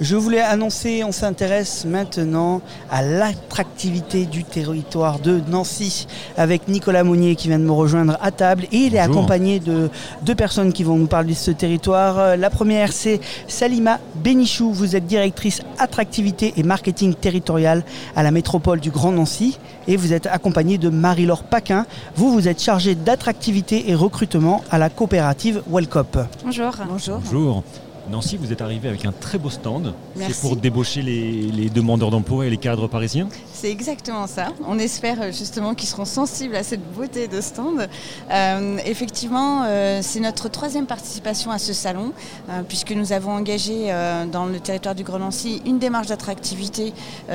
Je voulais annoncer, on s'intéresse maintenant à l'attractivité du territoire de Nancy avec Nicolas Monnier qui vient de me rejoindre à table et il est Bonjour. accompagné de deux personnes qui vont nous parler de ce territoire. Euh, La première c'est Salima Benichou, vous êtes directrice attractivité et marketing territorial à la métropole du Grand Nancy et vous êtes accompagnée de Marie-Laure Paquin. Vous, vous êtes chargée d'attractivité et recrutement à la coopérative Wellcop. Bonjour. Bonjour. Bonjour. Nancy, vous êtes arrivé avec un très beau stand. C'est pour débaucher les, les demandeurs d'emploi et les cadres parisiens. C'est exactement ça. On espère euh, justement qu'ils seront sensibles à cette beauté de stand. Euh, effectivement, euh, c'est notre troisième participation à ce salon, euh, puisque nous avons engagé dans le territoire du Grand Nancy une démarche d'attractivité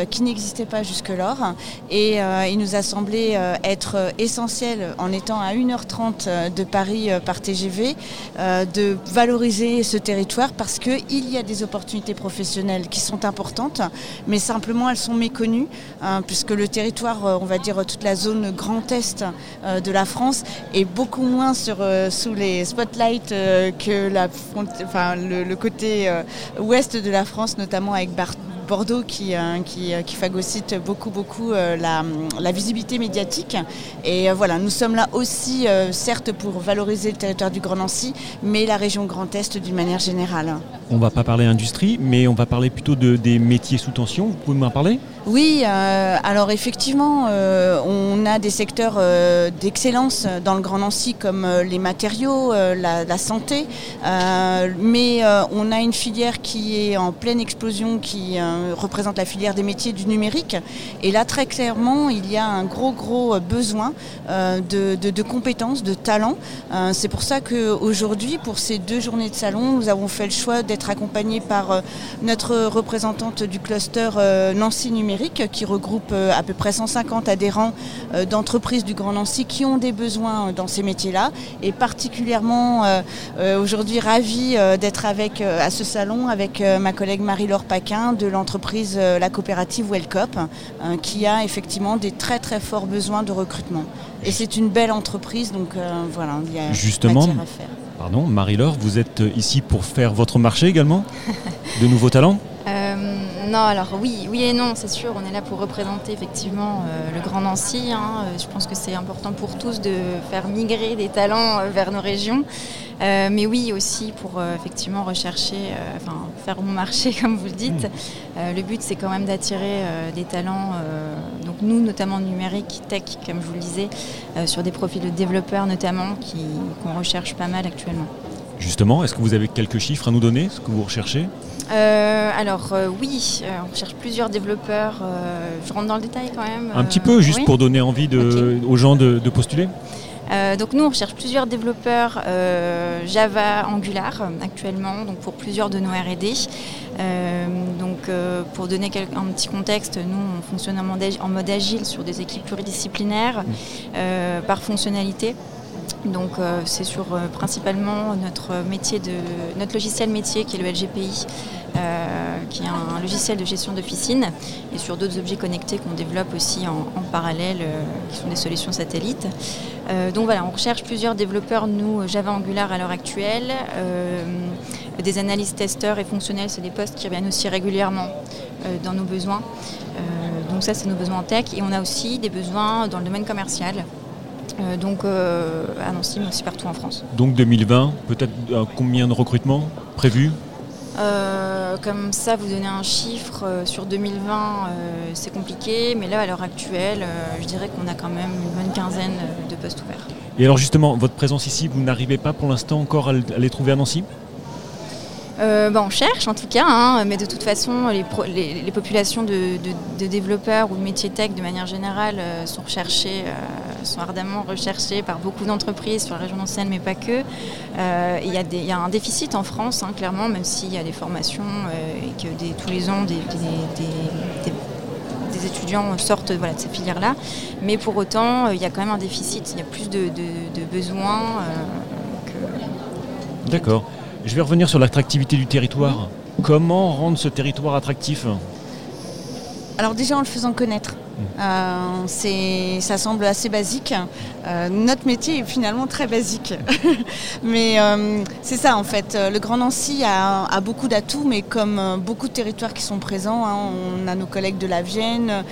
qui n'existait pas jusque-lors. Et il nous a semblé être essentiel, en étant à 1h30 euh, de Paris par TGV, de valoriser ce territoire parce qu'il y a des opportunités professionnelles qui sont importantes, mais simplement elles sont méconnues, hein, puisque le territoire, euh, on va dire toute la zone Grand Est euh, de la France, est beaucoup moins sur, euh, sous les spotlights que le, côté ouest de la France, notamment avec Bar- Bordeaux qui, euh, euh, qui phagocyte beaucoup, beaucoup euh, la, visibilité médiatique. Et voilà, nous sommes là aussi, certes, pour valoriser le territoire du Grand Nancy, mais la région Grand Est d'une manière générale. On va pas parler industrie, mais on va parler plutôt de, des métiers sous tension. Vous pouvez m'en parler? Oui, euh, alors effectivement, euh, on a des secteurs euh, d'excellence dans le Grand Nancy comme les matériaux, la, santé, mais on a une filière qui est en pleine explosion, qui représente la filière des métiers du numérique. Et là, très clairement, il y a un gros, gros besoin de, de- compétences, de talents. C'est pour ça qu'aujourd'hui, pour ces deux journées de salon, nous avons fait le choix d'être accompagnés par notre représentante du cluster Nancy Numérique, qui regroupe euh, à peu près 150 adhérents euh, d'entreprises du Grand Nancy qui ont des besoins euh, dans ces métiers-là. Et particulièrement aujourd'hui ravis euh, d'être avec à ce salon avec ma collègue Marie-Laure Paquin de l'entreprise la coopérative Wellcop, euh, qui a effectivement des très très forts besoins de recrutement. Et c'est une belle entreprise, donc voilà, il y a Justement. matière à faire. Pardon, Marie-Laure, vous êtes ici pour faire votre marché également? De nouveaux talents? Non, alors oui, oui et non, c'est sûr. On est là pour représenter effectivement euh, le Grand Nancy. hein. Euh, Je pense que c'est important pour tous de faire migrer des talents euh, vers nos régions. Euh, mais oui, aussi pour effectivement rechercher, enfin faire bon marché comme vous le dites. Le but, c'est quand même d'attirer des talents. donc nous, notamment numérique, tech, comme je vous le disais, sur des profils de développeurs notamment, qui- qu'on recherche pas mal actuellement. Justement, est-ce que vous avez quelques chiffres à nous donner, ce que vous recherchez? Euh, alors euh, oui, euh, on cherche plusieurs développeurs. euh, je rentre dans le détail quand même. Un petit peu, juste oui. pour donner envie de, aux gens de, de postuler donc nous, on recherche plusieurs développeurs Java, Angular actuellement, donc pour plusieurs de nos R&D. Donc pour donner un petit contexte, nous on fonctionne en mode, agile sur des équipes pluridisciplinaires euh, par fonctionnalité. Donc euh, c'est sur euh, principalement notre métier de notre logiciel métier qui est le LGPI, euh, qui est un, logiciel de gestion d'officine, et sur d'autres objets connectés qu'on développe aussi en, parallèle, qui sont des solutions satellites. Donc voilà, on recherche plusieurs développeurs, nous, Java Angular à l'heure actuelle. Des analystes testeurs et fonctionnels, c'est des postes qui reviennent aussi régulièrement dans nos besoins. Donc ça, c'est nos besoins en tech. Et on a aussi des besoins dans le domaine commercial. Euh, donc euh, à Nancy, mais aussi partout en France. Donc 2020, peut-être euh, combien de recrutements prévus? Euh, comme ça, vous donner un chiffre sur 2020, euh, c'est compliqué, mais là, à l'heure actuelle, je dirais qu'on a quand même une bonne quinzaine de postes ouverts. Et alors justement, votre présence ici, vous n'arrivez pas pour l'instant encore à les trouver à Nancy? Euh, bah, on cherche en tout cas, hein, mais de toute façon, les, populations de, développeurs ou de métiers tech de manière générale euh, sont recherchées, euh, sont ardemment recherchées par beaucoup d'entreprises sur la région ancienne, mais pas que. Il y, a un déficit en France, hein, clairement, même s'il y a des formations et que tous les ans, des, étudiants sortent de ces filières-là. Mais pour autant, il y a quand même un déficit, il y a plus de, besoins. que- D'accord. Je vais revenir sur l'attractivité du territoire. Comment rendre ce territoire attractif? Alors déjà en le faisant connaître. C'est, ça semble assez basique. notre métier est finalement très basique. mais c'est ça en fait. Le Grand Nancy a, beaucoup d'atouts, mais comme beaucoup de territoires qui sont présents, hein, on a nos collègues de la Vienne,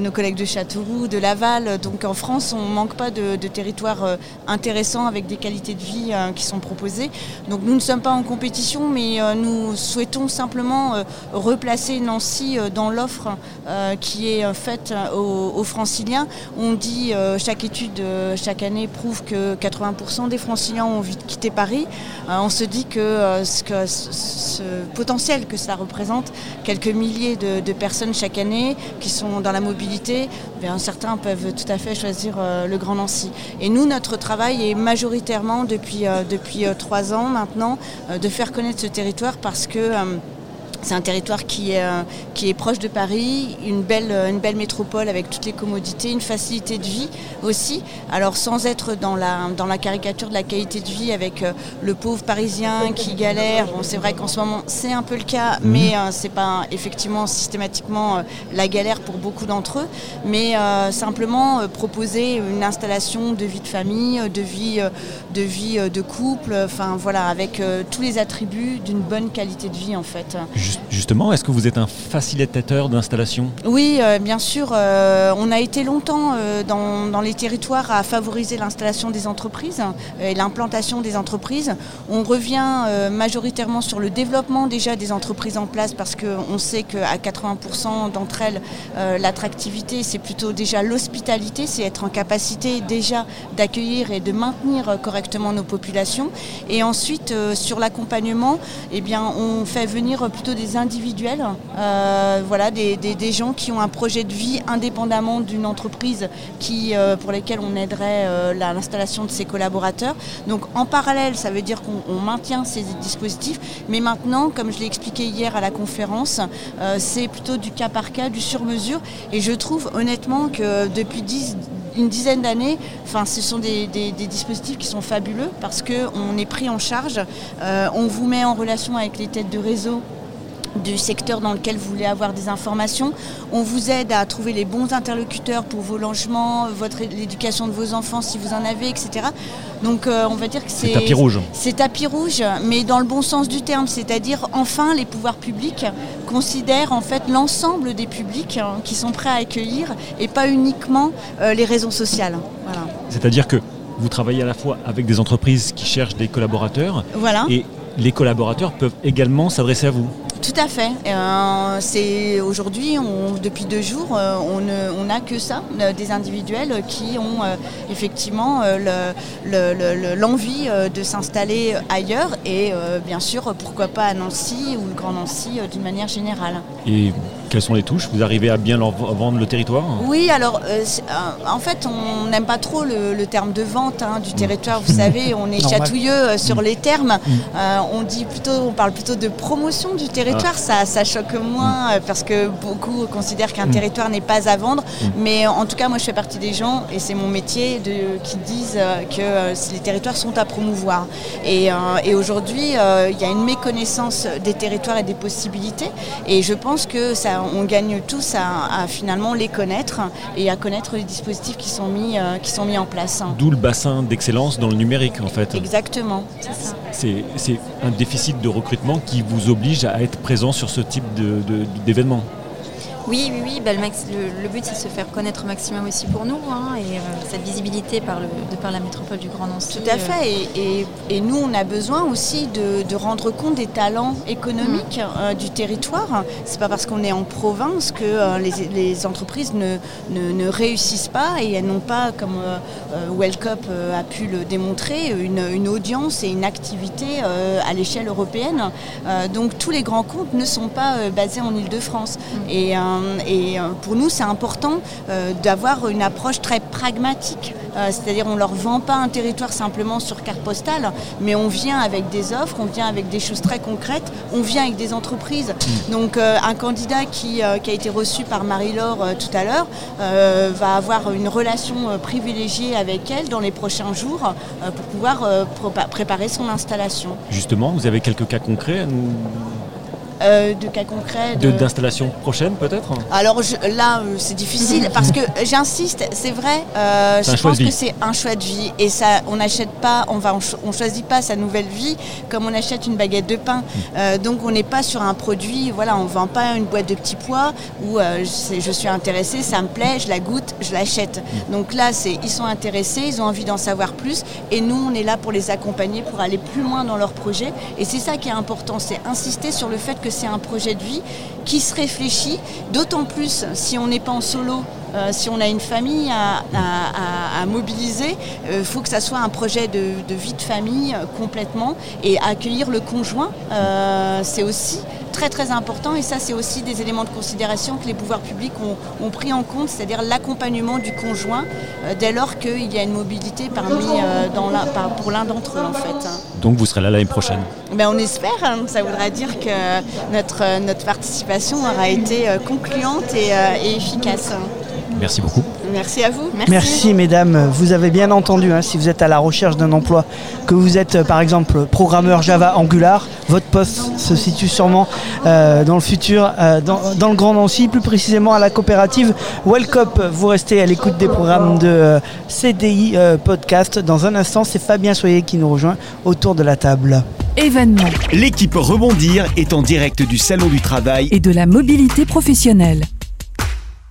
nos collègues de Châteauroux, de Laval. Donc en France, on ne manque pas de territoires intéressants avec des qualités de vie qui sont proposées. Donc nous ne sommes pas en compétition, mais nous souhaitons simplement replacer Nancy dans l'offre qui est faite aux, franciliens. On dit, chaque étude chaque année prouve que 80% des franciliens ont envie de quitter Paris. on se dit que, ce, potentiel que cela représente, quelques milliers de, personnes chaque année qui sont dans la mobilité, bien, certains peuvent tout à fait choisir le Grand Nancy. Et nous, notre travail est majoritairement depuis, depuis trois ans maintenant de faire connaître ce territoire parce que c'est un territoire qui est, euh, qui est proche de Paris, une belle, euh, une belle métropole avec toutes les commodités, une facilité de vie aussi. Alors sans être dans la, dans la caricature de la qualité de vie avec euh, le pauvre parisien qui galère, bon, c'est vrai qu'en ce moment c'est un peu le cas, mhm. mais ce c'est pas effectivement systématiquement la galère pour beaucoup d'entre eux, mais simplement proposer une installation de vie de famille, de vie de, vie, de couple, enfin voilà, avec tous les attributs d'une bonne qualité de vie en fait. Justement, est-ce que vous êtes un facilitateur d'installation? Oui, euh, bien sûr. Euh, on a été longtemps euh, dans, les territoires à favoriser l'installation des entreprises et l'implantation des entreprises. On revient majoritairement sur le développement déjà des entreprises en place parce qu'on sait qu'à 80% d'entre elles, l'attractivité, c'est plutôt déjà l'hospitalité, c'est être en capacité déjà d'accueillir et de maintenir correctement nos populations. Et ensuite, sur l'accompagnement, eh bien, on fait venir plutôt des individuels, euh, voilà, des, gens qui ont un projet de vie indépendamment d'une entreprise qui, euh, pour lesquels on aiderait euh, l'installation de ses collaborateurs. Donc en parallèle, ça veut dire qu'on maintient ces dispositifs, mais maintenant, comme je l'ai expliqué hier à la conférence, c'est plutôt du cas par cas, du sur-mesure, et je trouve honnêtement que depuis une dizaine d'années, enfin, ce sont des, dispositifs qui sont fabuleux parce qu'on est pris en charge, on vous met en relation avec les têtes de réseau du secteur dans lequel vous voulez avoir des informations. On vous aide à trouver les bons interlocuteurs pour vos logements, votre, l'éducation de vos enfants si vous en avez, etc. Donc euh, on va dire que c'est... tapis rouge. C'est tapis rouge, mais dans le bon sens du terme, c'est-à-dire enfin les pouvoirs publics considèrent en fait l'ensemble des publics hein, qui sont prêts à accueillir et pas uniquement euh, les raisons sociales. C'est-à-dire que vous travaillez à la fois avec des entreprises qui cherchent des collaborateurs voilà. et les collaborateurs peuvent également s'adresser à vous. Tout à fait. Euh, aujourd'hui, depuis deux jours, euh, on n'a que ça, euh, des individuels qui ont effectivement l'envie de s'installer ailleurs et bien sûr, pourquoi pas à Nancy ou Grand Nancy d'une manière générale. Quelles sont les touches Vous arrivez à bien leur vendre le territoire Oui, alors en fait, on n'aime pas trop le, terme de vente hein, du territoire. Vous savez, on est chatouilleux sur les termes. Mm. on dit plutôt, on parle plutôt de promotion du territoire ça, choque moins euh, parce que beaucoup considèrent qu'un mm. territoire n'est pas à vendre. Mm. Mais en tout cas, moi, je fais partie des gens, et c'est mon métier, de, qui disent euh, que euh, les territoires sont à promouvoir. Et, aujourd'hui, il y a une méconnaissance des territoires et des possibilités. Et je pense que ça, on gagne tous à, finalement les connaître et à connaître les dispositifs qui sont mis, qui sont mis en place. D'où le bassin d'excellence dans le numérique, en fait. Exactement. C'est un déficit de recrutement qui vous oblige à être présent sur ce type d'événement. Oui, oui, oui. Bah, le, but, c'est de se faire connaître au maximum aussi pour nous, hein, et euh, cette visibilité par le, de par la métropole du Grand Nancy. Tout à fait. Euh. Et, nous, on a besoin aussi de, rendre compte des talents économiques mm. euh, du territoire. C'est pas parce qu'on est en province que les, entreprises ne, ne, réussissent pas et elles n'ont pas, comme Wellcop a pu le démontrer, une, audience et une activité à l'échelle européenne. donc tous les grands comptes ne sont pas basés en Ile-de-France. Mm. Et et euh, pour nous, c'est important euh, d'avoir une approche très pragmatique. C'est-à-dire, on ne leur vend pas un territoire simplement sur carte postale, mais on vient avec des offres, on vient avec des choses très concrètes, on vient avec des entreprises. Mm. Donc, un candidat qui, a été reçu par Marie-Laure tout à l'heure va avoir une relation privilégiée avec elle dans les prochains jours pour pouvoir préparer son installation. Justement, vous avez quelques cas concrets à nous euh, de cas concrets. De- D'installation prochaine peut-être Alors je- là, euh, c'est difficile parce que j'insiste, c'est vrai. euh, je pense de que c'est un choix de vie et ça, on n'achète pas, on va, on, cho- on choisit pas sa nouvelle vie comme on achète une baguette de pain. Euh, donc on n'est pas sur un produit, voilà, on vend pas une boîte de petits pois où je, je suis intéressée, ça me plaît, je la goûte, je l'achète. Donc là, c'est, ils sont intéressés, ils ont envie d'en savoir plus et nous, on est là pour les accompagner, pour aller plus loin dans leur projet. Et c'est ça qui est important, c'est insister sur le fait que c'est un projet de vie qui se réfléchit, d'autant plus si on n'est pas en solo. euh, si on a une famille à, mobiliser, il faut que ça soit un projet de, vie de famille euh, complètement. Et accueillir le conjoint, euh, c'est aussi très très important. Et ça, c'est aussi des éléments de considération que les pouvoirs publics ont, ont pris en compte, c'est-à-dire l'accompagnement du conjoint euh, dès lors qu'il y a une mobilité parmi, euh, dans la- par- pour l'un d'entre eux en fait. hein. Donc vous serez là l'année prochaine. Ben, on espère, hein. ça voudra dire que notre, euh, notre participation aura été concluante et, et efficace. Merci beaucoup. Merci à vous. Merci mesdames, vous avez bien entendu, hein, si vous êtes à la recherche d'un emploi, que vous êtes euh, par exemple programmeur Java Angular, votre poste se situe sûrement euh, dans le futur, euh, dans, dans le Grand Nancy, plus précisément à la coopérative Wellcop. Vous restez à l'écoute des programmes de euh, CDI euh, Podcast. Dans un instant, c'est Fabien Soyer qui nous rejoint autour de la table. Événements L'équipe Rebondir est en direct du Salon du Travail et de la mobilité professionnelle.